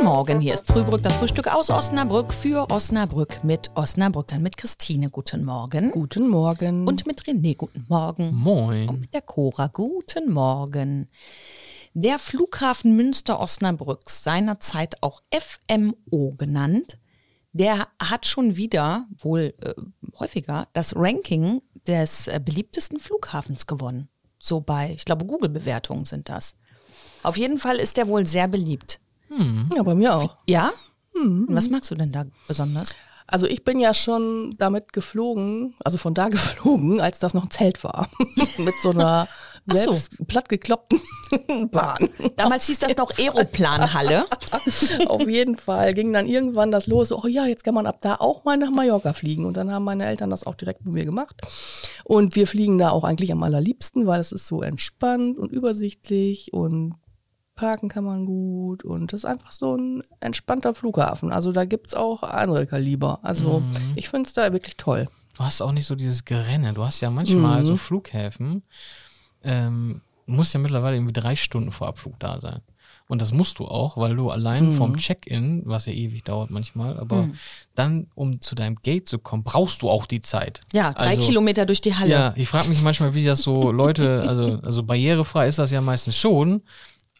Morgen. Hier ist Frühbrück, das Frühstück aus Osnabrück für Osnabrück mit Osnabrückern, mit Christine. Guten Morgen. Guten Morgen. Und mit René. Guten Morgen. Moin. Und mit der Cora. Guten Morgen. Der Flughafen Münster-Osnabrück, seinerzeit auch FMO genannt, der hat schon wieder, wohl äh, häufiger, das Ranking des äh, beliebtesten Flughafens gewonnen. So bei, ich glaube, Google-Bewertungen sind das. Auf jeden Fall ist der wohl sehr beliebt. Ja, bei mir auch. Ja? Und Was magst du denn da besonders? Also ich bin ja schon damit geflogen, also von da geflogen, als das noch ein Zelt war. Mit so einer Ach so. selbst plattgekloppten Bahn. Damals hieß das noch Aeroplanhalle. Auf jeden Fall ging dann irgendwann das los, oh ja, jetzt kann man ab da auch mal nach Mallorca fliegen. Und dann haben meine Eltern das auch direkt mit mir gemacht. Und wir fliegen da auch eigentlich am allerliebsten, weil es ist so entspannt und übersichtlich und parken kann man gut. Und das ist einfach so ein entspannter Flughafen. Also da gibt's auch andere Kaliber. Also ich finde es da wirklich toll. Du hast auch nicht so dieses Gerenne. Du hast ja manchmal Mhm. so Flughäfen, ähm, musst ja mittlerweile irgendwie drei Stunden vor Abflug da sein. Und das musst du auch, weil du allein Mhm. vom Check-in, was ja ewig dauert manchmal, aber dann, um zu deinem Gate zu kommen, brauchst du auch die Zeit. Ja, drei Also- Kilometer durch die Halle. Ja, ich frage mich manchmal, wie das so Leute, also, also barrierefrei ist das ja meistens schon,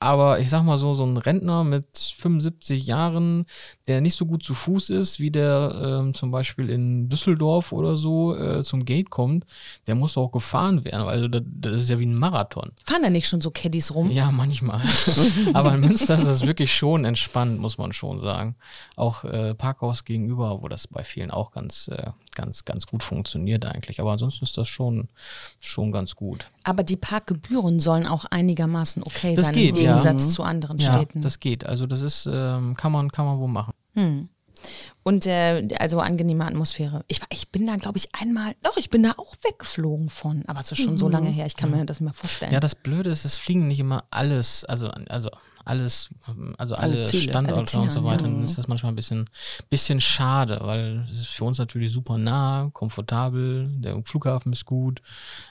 aber ich sag mal so, so ein Rentner mit 75 Jahren, der nicht so gut zu Fuß ist, wie der ähm, zum Beispiel in Düsseldorf oder so äh, zum Gate kommt, der muss auch gefahren werden, also das, das ist ja wie ein Marathon. Fahren da nicht schon so Caddies rum? Ja, manchmal. Aber in Münster ist es wirklich schon entspannt, muss man schon sagen. Auch äh, Parkhaus gegenüber, wo das bei vielen auch ganz, äh, ganz, ganz gut funktioniert eigentlich. Aber ansonsten ist das schon, schon ganz gut. Aber die Parkgebühren sollen auch einigermaßen okay Das sein geht, im ja. Gegensatz zu anderen Ja, Städten. das geht. Also das ist, ähm, kann man, kann man wohl machen. Und äh, also angenehme Atmosphäre. Ich, war- ich bin da, glaube ich, einmal, doch, ich bin da auch weggeflogen von. Aber es ist schon so lange her, ich kann mir das nicht mehr vorstellen. Ja, das Blöde ist, es fliegen nicht immer alles, also, also alles, ähm, also alle, Alle Ziele, Standorte alle Ziele, und so weiter. ja. Dann ist das manchmal ein bisschen, bisschen schade, weil es ist für uns natürlich super nah, komfortabel, der Flughafen ist gut,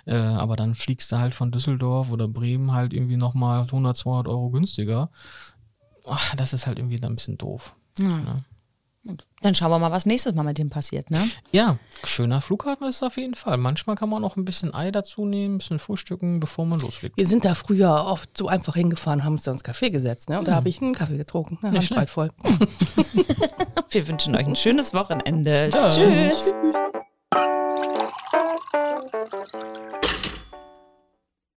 äh, aber dann fliegst du halt von Düsseldorf oder Bremen halt irgendwie nochmal 100, 200 Euro günstiger. Ach, das ist halt irgendwie dann ein bisschen doof. Dann schauen wir mal, was nächstes Mal mit dem passiert, ne? Ja, schöner Flughafen ist es auf jeden Fall. Manchmal kann man auch ein bisschen Ei dazu nehmen, ein bisschen frühstücken, bevor man losfliegt. Wir sind da früher oft so einfach hingefahren, haben uns da ins Café gesetzt. Ne? Und da habe ich einen Kaffee getrunken. Ne? Handbreit voll. Wir wünschen euch ein schönes Wochenende. Tschüss.